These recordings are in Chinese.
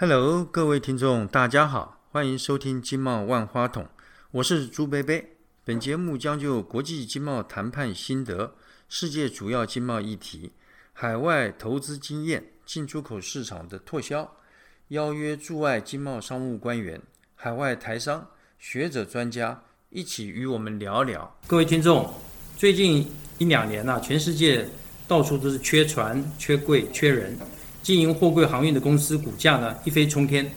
Hello，各位听众，大家好，欢迎收听《经贸万花筒》，我是朱贝贝。本节目将就国际经贸谈判心得、世界主要经贸议题、海外投资经验、进出口市场的拓销，邀约驻外经贸商务官员、海外台商、学者专家一起与我们聊聊。各位听众，最近一两年呐，全世界到处都是缺船、缺柜、缺人。经营货柜航运的公司股价呢一飞冲天，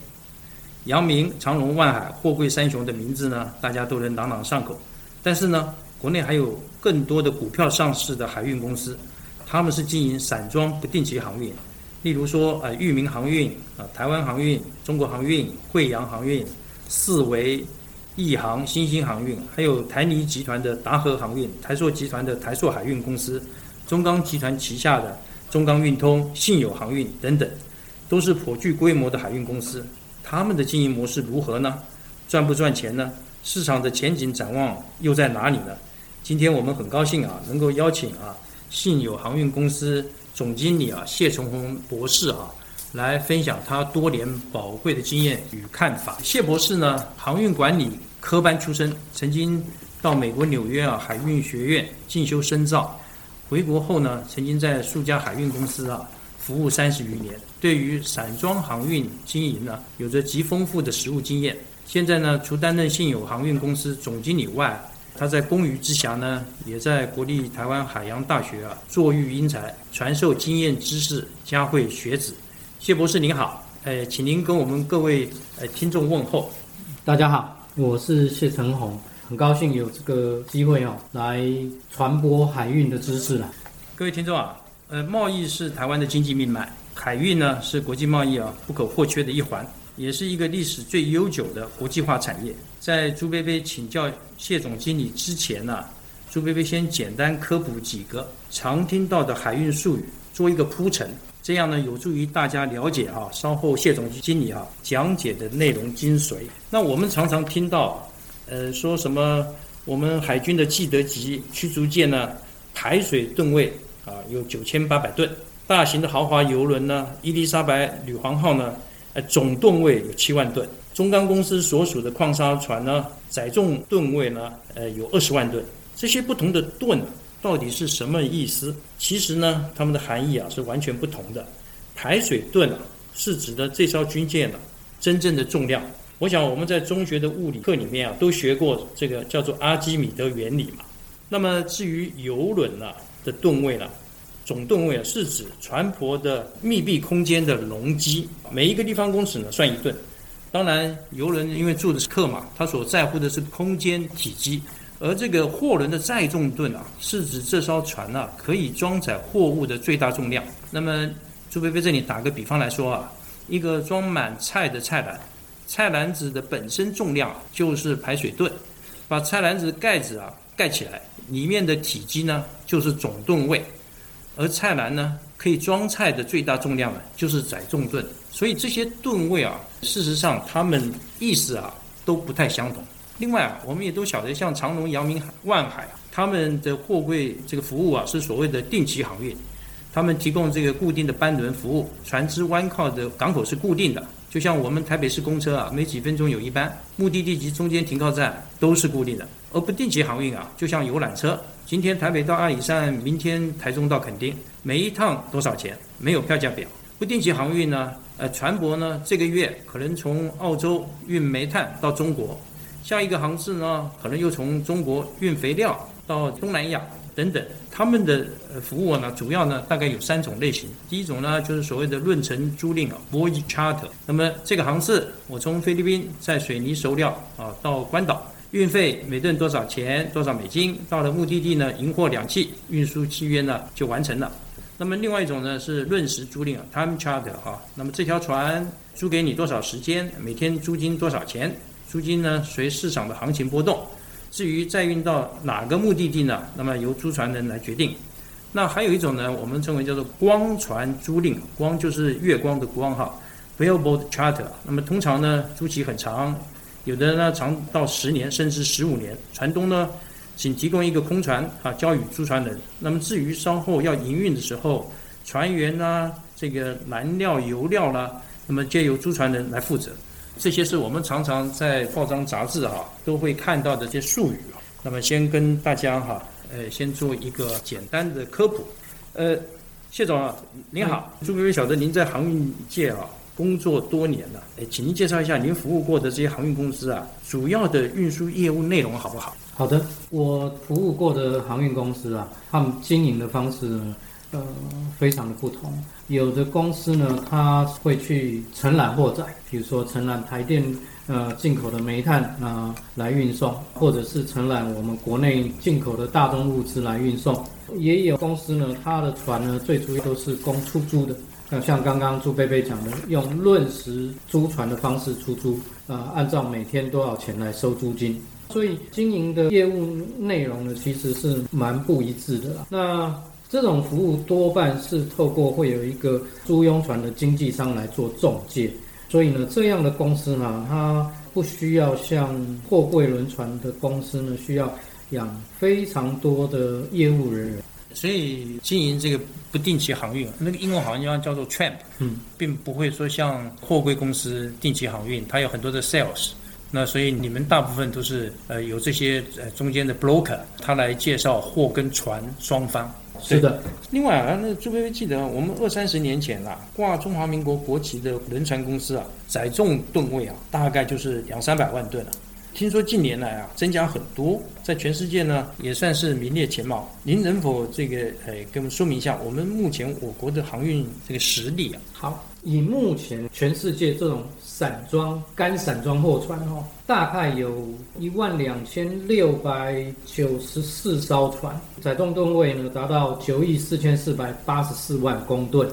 阳明、长荣、万海、货柜三雄的名字呢大家都能朗朗上口。但是呢，国内还有更多的股票上市的海运公司，他们是经营散装不定期航运，例如说呃裕民航运啊、台湾航运、中国航运、惠阳航运、四维、亿航、新兴航运，还有台泥集团的达和航运、台塑集团的台塑海运公司、中钢集团旗下的。中钢运通、信友航运等等，都是颇具规模的海运公司。他们的经营模式如何呢？赚不赚钱呢？市场的前景展望又在哪里呢？今天我们很高兴啊，能够邀请啊信友航运公司总经理啊谢崇宏博士啊，来分享他多年宝贵的经验与看法。谢博士呢，航运管理科班出身，曾经到美国纽约啊海运学院进修深造。回国后呢，曾经在数家海运公司啊服务三十余年，对于散装航运经营呢，有着极丰富的实务经验。现在呢，除担任信友航运公司总经理外，他在公余之暇呢，也在国立台湾海洋大学啊坐育英才，传授经验知识，教会学子。谢博士您好，呃，请您跟我们各位呃听众问候。大家好，我是谢成宏。很高兴有这个机会哦，来传播海运的知识了。各位听众啊，呃，贸易是台湾的经济命脉，海运呢是国际贸易啊不可或缺的一环，也是一个历史最悠久的国际化产业。在朱贝贝请教谢总经理之前呢，朱贝贝先简单科普几个常听到的海运术语，做一个铺陈，这样呢有助于大家了解啊。稍后谢总经理啊讲解的内容精髓。那我们常常听到。呃，说什么？我们海军的基德级驱逐舰呢，排水吨位啊有九千八百吨；大型的豪华游轮呢，伊丽莎白女皇号呢，呃总吨位有七万吨；中钢公司所属的矿砂船呢，载重吨位呢，呃有二十万吨。这些不同的吨到底是什么意思？其实呢，它们的含义啊是完全不同的。排水吨啊，是指的这艘军舰的真正的重量。我想我们在中学的物理课里面啊，都学过这个叫做阿基米德原理嘛。那么至于游轮呢的吨位呢，总吨位啊是指船舶的密闭空间的容积，每一个立方公尺呢算一吨。当然，游轮因为住的是客嘛，它所在乎的是空间体积，而这个货轮的载重吨啊，是指这艘船啊可以装载货物的最大重量。那么朱菲菲这里打个比方来说啊，一个装满菜的菜篮。菜篮子的本身重量就是排水吨，把菜篮子盖子啊盖起来，里面的体积呢就是总吨位，而菜篮呢可以装菜的最大重量呢就是载重吨，所以这些吨位啊，事实上它们意思啊都不太相同。另外啊，我们也都晓得，像长隆、阳明、万海啊，他们的货柜这个服务啊是所谓的定期航运，他们提供这个固定的班轮服务，船只弯靠的港口是固定的。就像我们台北市公车啊，每几分钟有一班，目的地及中间停靠站都是固定的。而不定期航运啊，就像游览车，今天台北到阿里山，明天台中到垦丁，每一趟多少钱？没有票价表。不定期航运呢，呃，船舶呢，这个月可能从澳洲运煤炭到中国，下一个航次呢，可能又从中国运肥料到东南亚。等等，他们的服务呢，主要呢大概有三种类型。第一种呢，就是所谓的论程租赁啊，voyage charter。那么这个航次，我从菲律宾在水泥熟料啊到关岛，运费每吨多少钱？多少美金？到了目的地呢，赢货两讫，运输契约呢就完成了。那么另外一种呢是论时租赁啊，time charter 哈。那么这条船租给你多少时间？每天租金多少钱？租金呢随市场的行情波动。至于载运到哪个目的地呢？那么由租船人来决定。那还有一种呢，我们称为叫做光船租赁，光就是月光的光哈，whaleboat charter。那么通常呢，租期很长，有的呢长到十年甚至十五年。船东呢，仅提供一个空船啊，交予租船人。那么至于稍后要营运的时候，船员呐，这个燃料、油料啦，那么皆由租船人来负责。这些是我们常常在报章杂志哈都会看到的这些术语啊。那么先跟大家哈，呃，先做一个简单的科普。呃，谢总啊，您好，朱薇薇晓得您在航运界啊工作多年了，哎，请您介绍一下您服务过的这些航运公司啊，主要的运输业务内容好不好？好的，我服务过的航运公司啊，他们经营的方式呢，呃，非常的不同。有的公司呢，它会去承揽货载，比如说承揽台电呃进口的煤炭啊来运送，或者是承揽我们国内进口的大宗物资来运送。也有公司呢，它的船呢，最主要都是供出租的。那像刚刚朱贝贝讲的，用论时租船的方式出租，啊，按照每天多少钱来收租金。所以经营的业务内容呢，其实是蛮不一致的。那这种服务多半是透过会有一个租用船的经纪商来做中介，所以呢，这样的公司呢，它不需要像货柜轮船的公司呢，需要养非常多的业务人员。所以经营这个不定期航运，那个英文好像叫做 tramp，嗯，并不会说像货柜公司定期航运，它有很多的 sales。那所以你们大部分都是呃有这些呃中间的 broker，他来介绍货跟船双方。是的，另外啊，那朱薇薇记得我们二三十年前啊，挂中华民国国旗的轮船公司啊，载重吨位啊，大概就是两三百万吨了。听说近年来啊，增加很多，在全世界呢也算是名列前茅。您能否这个呃给我们说明一下，我们目前我国的航运这个实力啊？好，以目前全世界这种散装干散装货船哦，大概有一万两千六百九十四艘船，载重吨位呢达到九亿四千四百八十四万公吨。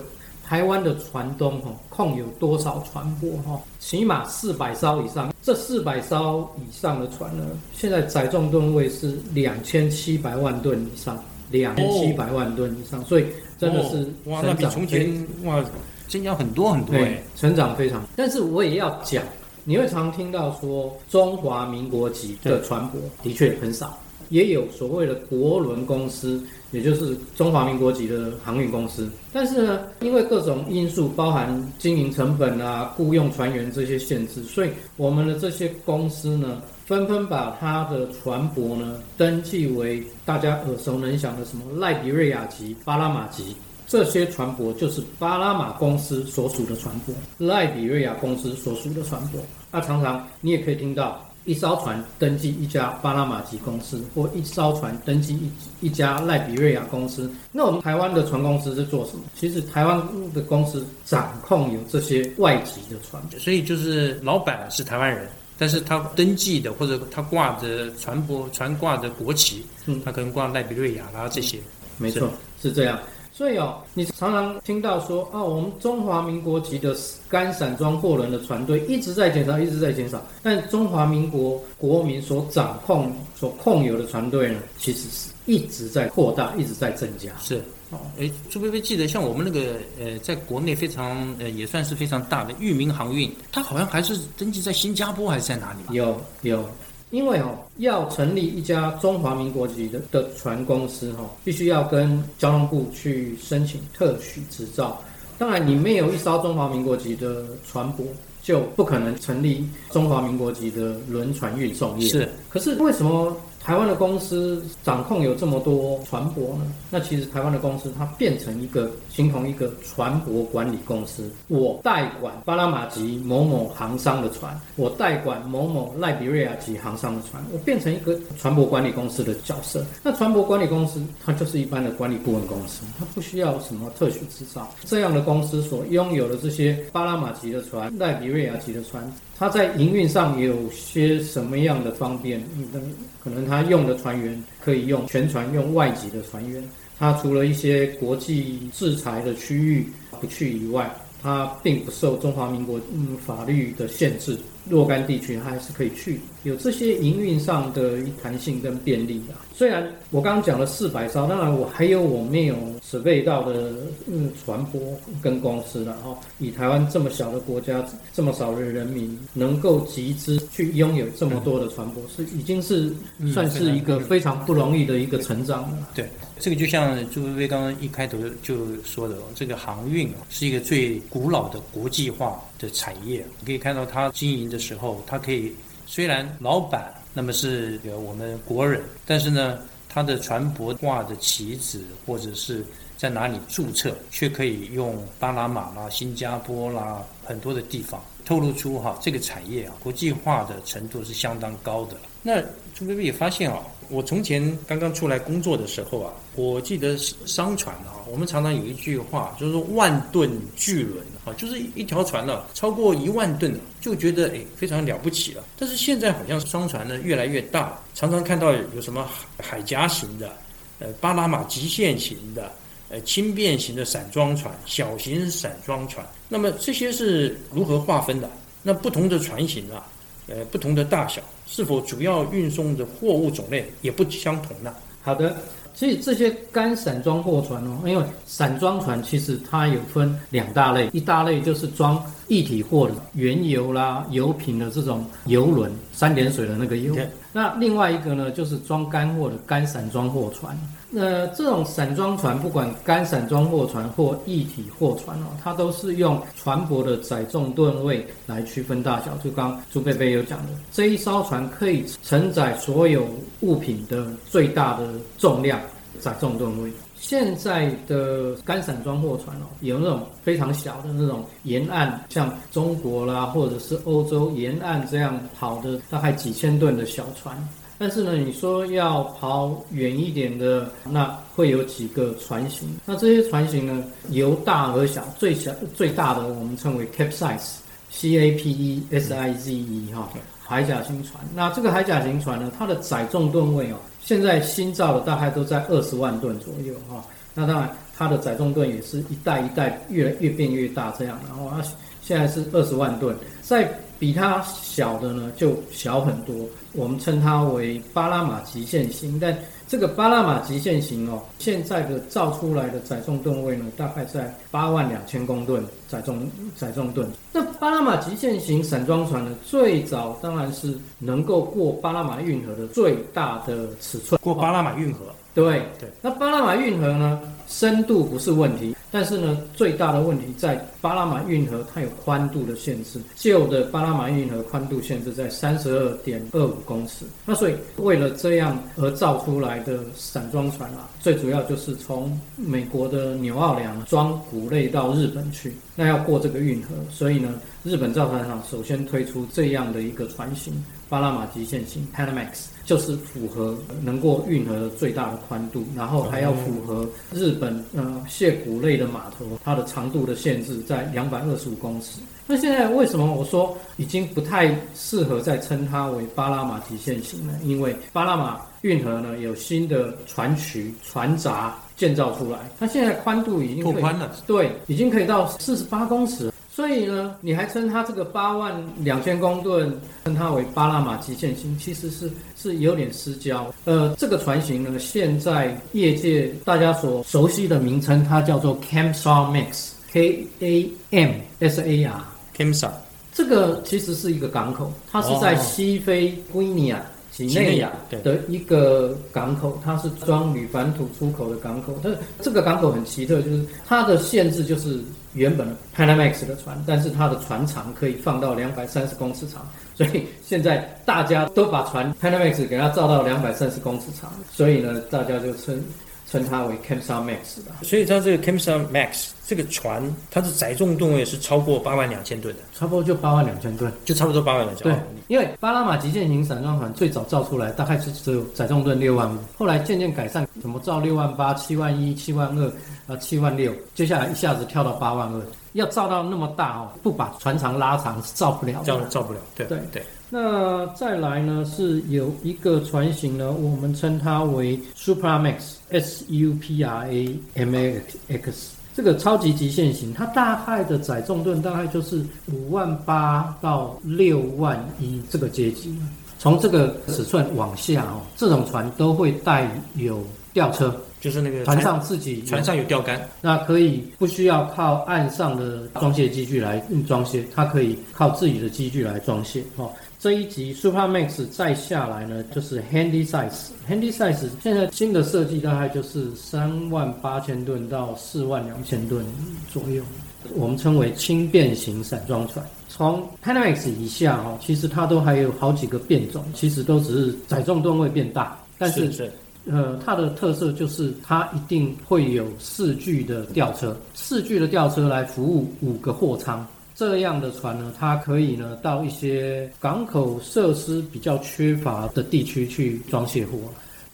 台湾的船东哈控有多少船舶哈？起码四百艘以上。这四百艘以上的船呢，现在载重吨位是两千七百万吨以上，两千七百万吨以上，所以真的是哇，那比从前哇增加很多很多对，成长非常。但是我也要讲，你会常听到说中华民国籍的船舶的确很少。也有所谓的国轮公司，也就是中华民国籍的航运公司。但是呢，因为各种因素，包含经营成本啊、雇佣船员这些限制，所以我们的这些公司呢，纷纷把它的船舶呢登记为大家耳熟能详的什么赖比瑞亚级、巴拉马级。这些船舶就是巴拉马公司所属的船舶，赖比瑞亚公司所属的船舶。那常常你也可以听到。一艘船登记一家巴拿马籍公司，或一艘船登记一一家赖比瑞亚公司。那我们台湾的船公司是做什么？其实台湾的公司掌控有这些外籍的船，所以就是老板是台湾人，但是他登记的或者他挂着船舶船挂着国旗，嗯，他可能挂赖比瑞亚啦这些。没错，是这样。所以哦，你常常听到说啊，我们中华民国籍的干散装货轮的船队一直在减少，一直在减少。但中华民国国民所掌控、所控有的船队呢，其实是一直在扩大，一直在增加。是哦，哎，朱菲菲记得，像我们那个呃，在国内非常呃，也算是非常大的裕民航运，它好像还是登记在新加坡还是在哪里？有有。因为哦，要成立一家中华民国籍的的船公司哈，必须要跟交通部去申请特许执照。当然，你没有一艘中华民国籍的船舶，就不可能成立中华民国籍的轮船运送业。是，可是为什么？台湾的公司掌控有这么多船舶呢？那其实台湾的公司它变成一个形同一个船舶管理公司，我代管巴拿马籍某某航商的船，我代管某某赖比瑞亚籍航商的船，我变成一个船舶管理公司的角色。那船舶管理公司它就是一般的管理顾问公司，它不需要什么特许执照。这样的公司所拥有的这些巴拿马籍的船、赖比瑞亚籍的船。它在营运上有些什么样的方便？嗯，可能它用的船员可以用全船用外籍的船员。它除了一些国际制裁的区域不去以外，它并不受中华民国嗯法律的限制。若干地区它还是可以去，有这些营运上的弹性跟便利的。虽然我刚刚讲了四百艘，当然我还有我没有准备到的嗯船舶跟公司了哈。以台湾这么小的国家，这么少的人民，能够集资去拥有这么多的船舶，是已经是算是一个非常不容易的一个成长了。对，这个就像朱薇薇刚刚一开头就说的，这个航运啊是一个最古老的国际化的产业。你可以看到他经营的时候，他可以虽然老板那么是呃我们国人，但是呢，他的船舶挂的旗子或者是在哪里注册，却可以用巴拿马啦、新加坡啦很多的地方，透露出哈这个产业啊国际化的程度是相当高的。那朱贝贝也发现啊。我从前刚刚出来工作的时候啊，我记得商船啊，我们常常有一句话，就是说万吨巨轮啊，就是一条船呢超过一万吨，就觉得哎非常了不起了。但是现在好像商船呢越来越大，常常看到有什么海峡型的，呃巴拿马极限型的，呃轻便型的散装船、小型散装船。那么这些是如何划分的？那不同的船型啊？呃，不同的大小，是否主要运送的货物种类也不相同呢？好的，所以这些干散装货船哦，因为散装船其实它有分两大类，一大类就是装一体货的原油啦、油品的这种油轮，三点水的那个油。那另外一个呢，就是装干货的干散装货船。那这种散装船，不管干散装货船或一体货船哦，它都是用船舶的载重吨位来区分大小。就刚朱贝贝有讲的，这一艘船可以承载所有物品的最大的重量载重吨位。现在的干散装货船哦，有那种非常小的那种沿岸，像中国啦，或者是欧洲沿岸这样跑的，大概几千吨的小船。但是呢，你说要跑远一点的，那会有几个船型。那这些船型呢，由大而小，最小最大的我们称为 capsize，C A P E S I Z E 哈，海甲型船。那这个海甲型船呢，它的载重吨位哦，现在新造的大概都在二十万吨左右哈。那当然，它的载重吨也是一代一代越来越变越大这样。然后它现在是二十万吨，在比它小的呢就小很多。我们称它为巴拉马极限型，但这个巴拉马极限型哦，现在的造出来的载重吨位呢，大概在八万两千公吨载重载重吨。那巴拉马极限型散装船呢，最早当然是能够过巴拉马运河的最大的尺寸，过巴拉马运河。对对，那巴拿马运河呢，深度不是问题，但是呢，最大的问题在巴拿马运河它有宽度的限制，旧的巴拿马运河宽度限制在三十二点二五公尺。那所以为了这样而造出来的散装船啊，最主要就是从美国的纽奥良装谷类到日本去，那要过这个运河，所以呢，日本造船厂首先推出这样的一个船型。巴拿马极限型 Panamax 就是符合能够运河的最大的宽度，然后还要符合日本呃蟹谷类的码头它的长度的限制在两百二十五公尺。那现在为什么我说已经不太适合再称它为巴拿马极限型呢？因为巴拿马运河呢有新的船渠、船闸建造出来，它现在宽度已经拓宽了，对，已经可以到四十八公尺。所以呢，你还称它这个八万两千公吨，称它为巴拿马极限星，其实是是有点失焦。呃，这个船型呢，现在业界大家所熟悉的名称，它叫做 Camsar Max，K A M S A R。Camsar。这个其实是一个港口，它是在西非圭尼亚。几内亚的一个港口，它是装铝矾土出口的港口。它这个港口很奇特，就是它的限制就是原本 Panamax 的船，但是它的船长可以放到两百三十公尺长，所以现在大家都把船 Panamax 给它造到两百三十公尺长，所以呢，大家就称。称它为 Kamsar Max 吧，所以它这个 Kamsar Max 这个船，它的载重吨位是超过八万两千吨的，差不多就八万两千吨，就差不多八万两千吨。对，因为巴拿马极限型散装船最早造出来大概是只有载重吨六万五，后来渐渐改善，怎么造六万八、七万一、七万二啊、七万六，接下来一下子跳到八万二，要造到那么大哦，不把船长拉长是造不了，造造不了。对对。对。那再来呢，是有一个船型呢，我们称它为 Supra Max，这个超级极限型，它大概的载重吨大概就是五万八到六万一这个阶级。从这个尺寸往下哦，这种船都会带有吊车，就是那个船上自己船上有吊竿，那可以不需要靠岸上的装卸机具来装卸，它可以靠自己的机具来装卸哦。这一集 Super Max 再下来呢，就是 Handy Size。Handy Size 现在新的设计大概就是三万八千吨到四万两千吨左右。我们称为轻便型散装船。从 Panamax 以下哈，其实它都还有好几个变种，其实都只是载重吨位变大，但是是呃，它的特色就是它一定会有四具的吊车，四具的吊车来服务五个货舱。这样的船呢，它可以呢到一些港口设施比较缺乏的地区去装卸货。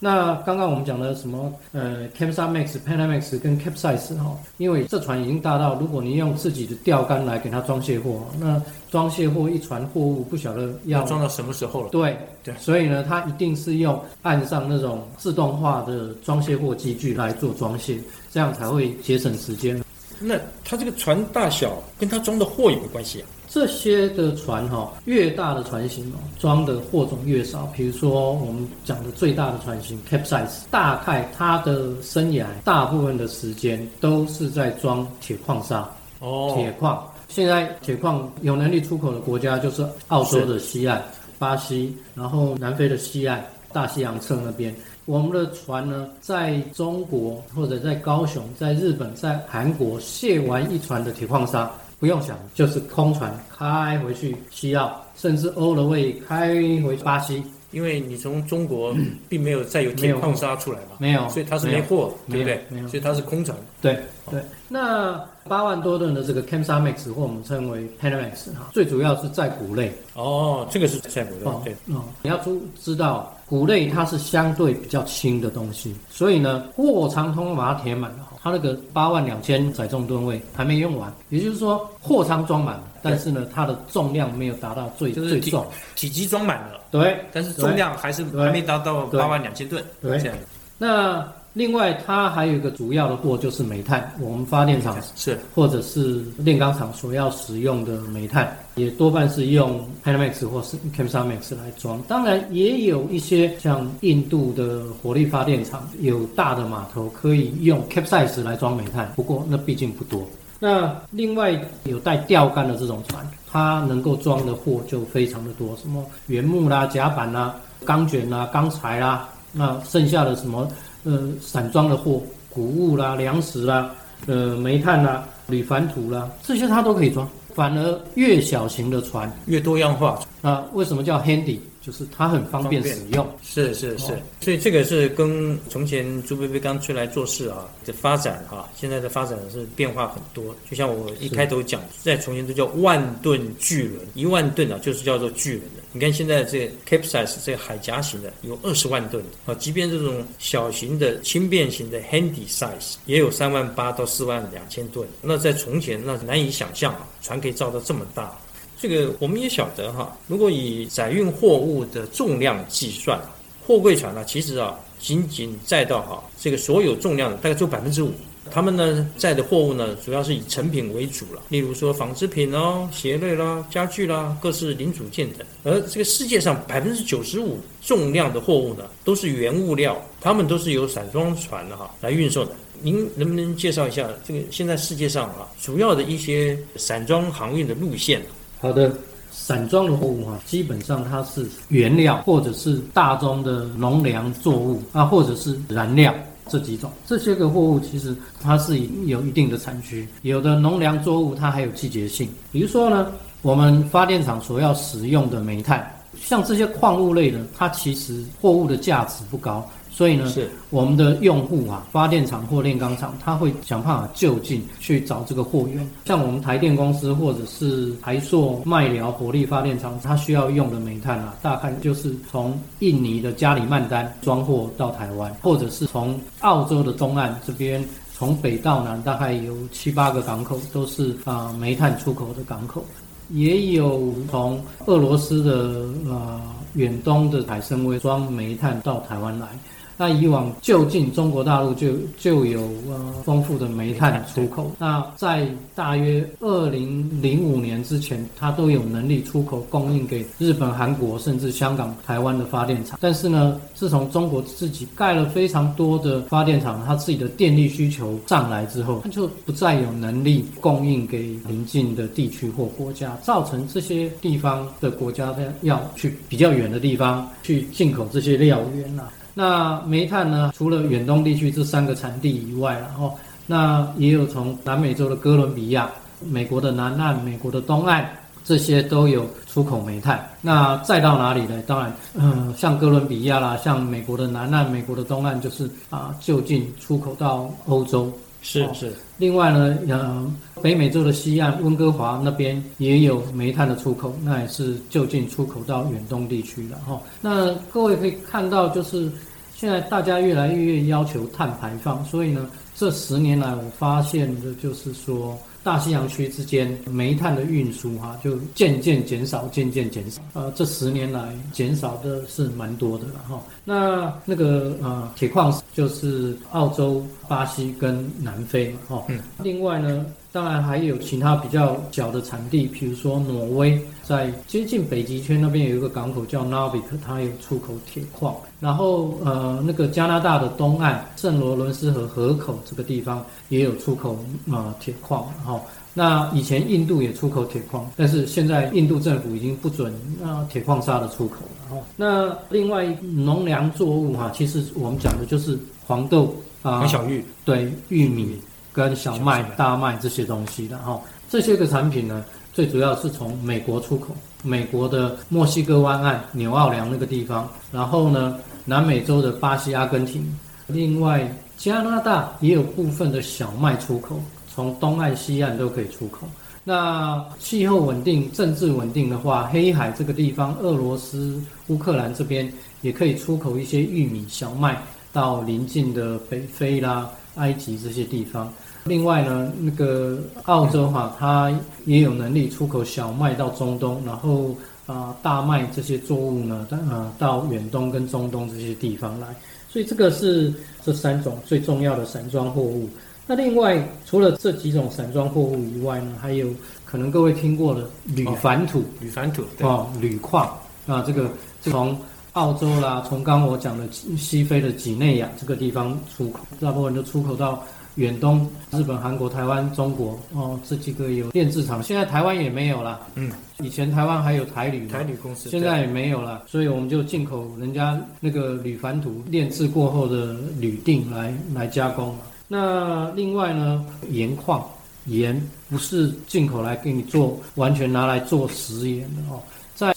那刚刚我们讲的什么呃 c a p s a Max、Panamax 跟 Capsize 哈，因为这船已经大到，如果你用自己的钓竿来给它装卸货，那装卸货一船货物不晓得要装到什么时候了？对对所以呢，它一定是用岸上那种自动化的装卸货机具来做装卸，这样才会节省时间。那它这个船大小跟它装的货有没有关系啊？这些的船哈、越大的船型哦，装的货种越少。比如说我们讲的最大的船型 Capsize，大概它的生涯大部分的时间都是在装铁矿砂。哦铁矿。现在铁矿有能力出口的国家就是澳洲的西岸、巴西，然后南非的西岸、大西洋侧那边。我们的船呢，在中国或者在高雄、在日本、在韩国卸完一船的铁矿砂，不用想，就是空船开回去西澳，甚至欧罗威开回巴西，因为你从中国并没有再有铁矿砂出来嘛，没有，所以它是没货，对不对？没有所以它是空船。对对，那八万多吨的这个 Kamsarmax 或我们称为 Panamax 哈，最主要是在谷类。哦，这个是在国哦对，哦，你要知知道，谷类它是相对比较轻的东西，所以呢，货舱通通把它填满了，它那个八万两千载重吨位还没用完，也就是说货舱装满了，但是呢，它的重量没有达到最最重。体积装满了，对但是重量还是对。还没达到八万两千吨，对。这样。那另外，它还有一个主要的货就是煤炭，我们发电厂是或者是炼钢厂所要使用的煤炭，也多半是用 Panamax 或是 Kamsarmax 来装。当然，也有一些像印度的火力发电厂有大的码头可以用 Capsize 来装煤炭，不过那毕竟不多。那另外有带钓竿的这种船，它能够装的货就非常的多，什么原木啦、甲板啦、钢卷啦、钢材啦，那剩下的什么呃散装的货，谷物啦、粮食啦、呃煤炭啦、铝矾土啦，这些它都可以装。反而越小型的船，越多样化，啊，为什么叫 handy？就是它很方便使用。是是是哦，所以这个是跟从前朱贝贝刚出来做事啊的发展啊，现在的发展是变化很多。就像我一开头讲，在从前都叫万吨巨轮，一万吨啊就是叫做巨轮的。你看现在这 capsize 这个海夹型的有二十万吨啊，即便这种小型的轻便型的 handy size 也有三万八到四万两千吨。那在从前那难以想象啊，船可以造到这么大。这个我们也晓得哈，如果以载运货物的重量计算，货柜船呢，其实啊，仅仅载到哈这个所有重量的大概只有百分之五。他们呢载的货物呢，主要是以成品为主了，例如说纺织品哦、鞋类啦、家具啦、各式零组件等。而这个世界上百分之九十五重量的货物呢，都是原物料，他们都是由散装船的哈来运送的。您能不能介绍一下这个现在世界上啊主要的一些散装航运的路线？好的，散装的货物哈，基本上它是原料或者是大宗的农粮作物啊，或者是燃料这几种。这些个货物其实它是有一定的产区，有的农粮作物它还有季节性。比如说呢，我们发电厂所要使用的煤炭，像这些矿物类的，它其实货物的价值不高。所以呢，是我们的用户啊，发电厂或炼钢厂，他会想办法就近去找这个货源。像我们台电公司或者是台塑麦寮火力发电厂，它需要用的煤炭啊，大概就是从印尼的加里曼丹装货到台湾，或者是从澳洲的东岸这边。从北到南，大概有七八个港口都是啊、煤炭出口的港口，也有从俄罗斯的呃远东的海参崴装煤炭到台湾来。那以往就近中国大陆就就有呃丰富的煤炭出口。那在大约二零零五年之前，它都有能力出口供应给日本、韩国甚至香港、台湾的发电厂。但是呢，自从中国自己盖了非常多的发电厂，它自己的电力需求上来之后，它就不再有能力供应给邻近的地区或国家，造成这些地方的国家要去比较远的地方去进口这些料源啊。那煤炭呢？除了远东地区这三个产地以外，然后那也有从南美洲的哥伦比亚美国的南岸、美国的东岸，这些都有出口煤炭。那再到哪里呢？当然，嗯，像哥伦比亚啦，像美国的南岸、美国的东岸，就是啊，就近出口到欧洲。是是。另外呢，呃，北美洲的西岸温哥华那边也有煤炭的出口，那也是就近出口到远东地区的哈。那各位可以看到，就是现在大家越来越要求碳排放，所以呢，这十年来我发现的就是说。大西洋区之间煤炭的运输哈，就渐渐减少，渐渐减少。呃，这十年来减少的是蛮多的了哈。那那个呃，铁矿就是澳洲、巴西跟南非嘛哈。嗯。另外呢，当然还有其他比较小的产地，比如说挪威，在接近北极圈那边有一个港口叫 Narvik，它有出口铁矿。然后呃，那个加拿大的东岸圣罗伦斯河河口这个地方也有出口啊铁矿哈。那以前印度也出口铁矿，但是现在印度政府已经不准啊铁矿砂的出口了哈。那另外农粮作物哈，其实我们讲的就是黄豆啊、小玉对玉米跟小麦、大麦这些东西的哈。这些个产品呢，最主要是从美国出口，美国的墨西哥湾岸纽奥良那个地方，然后呢。南美洲的巴西、阿根廷，另外加拿大也有部分的小麦出口，从东岸、西岸都可以出口。那气候稳定、政治稳定的话，黑海这个地方，俄罗斯、乌克兰这边也可以出口一些玉米、小麦到邻近的北非啦、埃及这些地方。另外呢，那个澳洲哈，它也有能力出口小麦到中东，然后。啊，大麦这些作物呢，呃，到远东跟中东这些地方来，所以这个是这三种最重要的散装货物。那另外，除了这几种散装货物以外呢，还有可能各位听过的铝矾土，铝矾土哦，铝矿啊，这个从澳洲啦，从刚我讲的西非的几内亚这个地方出口，大部分都出口到。远东、日本、韩国、台湾、中国哦，这几个有炼制厂，现在台湾也没有了。嗯，以前台湾还有台铝，台铝公司，现在也没有了，所以我们就进口人家那个铝矾土炼制过后的铝锭来来加工那另外呢，盐矿盐不是进口来给你做，完全拿来做食盐的哦。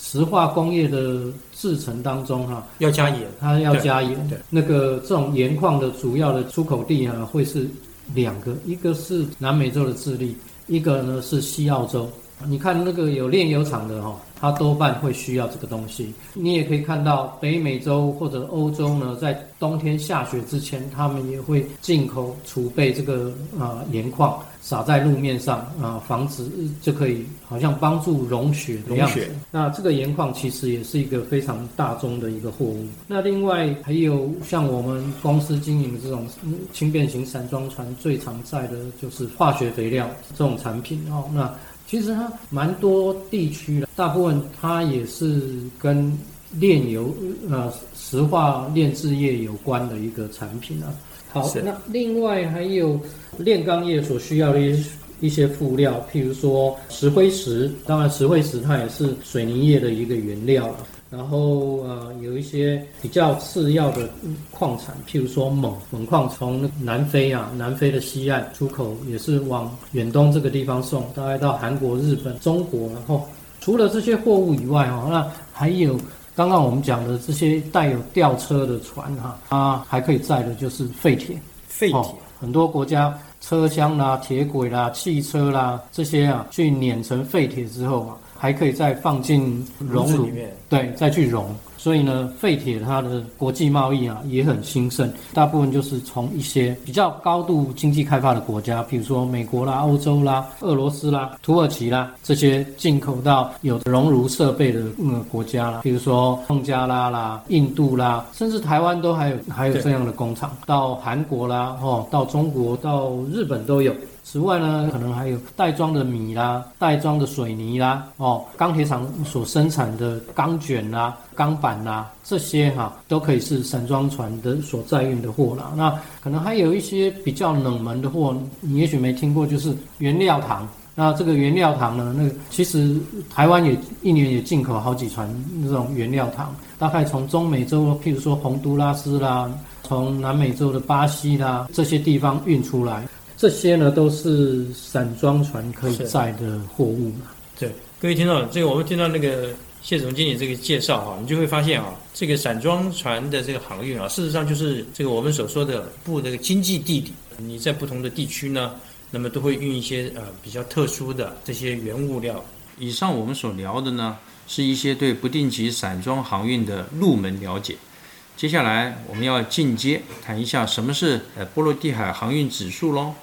在石化工业的制成当中，哈，要加盐，它要加盐。那个这种盐矿的主要的出口地啊，会是两个，一个是南美洲的智利，一个呢是西澳洲。你看那个有炼油厂的哈，它多半会需要这个东西。你也可以看到北美洲或者欧洲呢，在冬天下雪之前，他们也会进口储备这个啊盐矿。撒在路面上啊，防止就可以好像帮助融雪的样子。那这个盐矿其实也是一个非常大宗的一个货物。那另外还有像我们公司经营的这种轻便型散装船，最常在的就是化学肥料这种产品哦。那其实它蛮多地区的，大部分它也是跟炼油呃石化炼制业有关的一个产品啊。好，那另外还有炼钢业所需要的一一些辅料，譬如说石灰石，当然石灰石它也是水泥业的一个原料了。然后呃，有一些比较次要的矿产，譬如说锰，锰矿从南非啊，南非的西岸出口，也是往远东这个地方送，大概到韩国、日本、中国。然后除了这些货物以外哈，那还有。刚刚我们讲的这些带有吊车的船哈，它还可以载的就是废铁。废铁，很多国家车厢啦、铁轨啦、汽车啦这些啊，去碾成废铁之后啊，还可以再放进熔炉里面，对，再去熔。所以呢，废铁它的国际贸易啊也很兴盛，大部分就是从一些比较高度经济开发的国家，比如说美国啦、欧洲啦、俄罗斯啦、土耳其啦这些进口到有熔炉设备的嗯国家啦，比如说孟加拉啦、印度啦，甚至台湾都还有还有这样的工厂，到韩国啦、哦，到中国、到日本都有。此外呢，可能还有袋装的米啦、袋装的水泥啦、哦，钢铁厂所生产的钢卷啦、钢板啦，这些哈都可以是散装船的所载运的货啦。那可能还有一些比较冷门的货，你也许没听过，就是原料糖。那这个原料糖呢，那其实台湾也一年也进口好几船这种原料糖，大概从中美洲，譬如说洪都拉斯啦，从南美洲的巴西啦这些地方运出来。这些呢都是散装船可以载的货物嘛。对，各位听到这个，我们听到那个谢总经理这个介绍哈，你就会发现啊，这个散装船的这个航运啊，事实上就是这个我们所说的布这个经济地理。你在不同的地区呢，那么都会运一些呃比较特殊的这些原物料。以上我们所聊的呢，是一些对不定期散装航运的入门了解。接下来我们要进阶谈一下什么是呃波罗的海航运指数喽。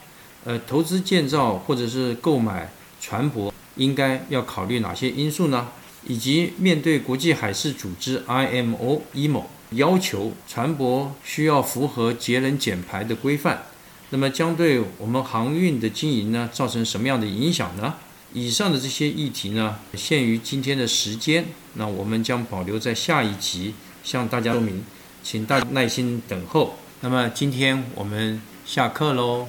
呃，投资建造或者是购买船舶，应该要考虑哪些因素呢？以及面对国际海事组织 IMO、IMO 要求船舶需要符合节能减排的规范，那么将对我们航运的经营呢造成什么样的影响呢？以上的这些议题呢，限于今天的时间，那我们将保留在下一集向大家说明，请大家耐心等候。那么今天我们下课喽。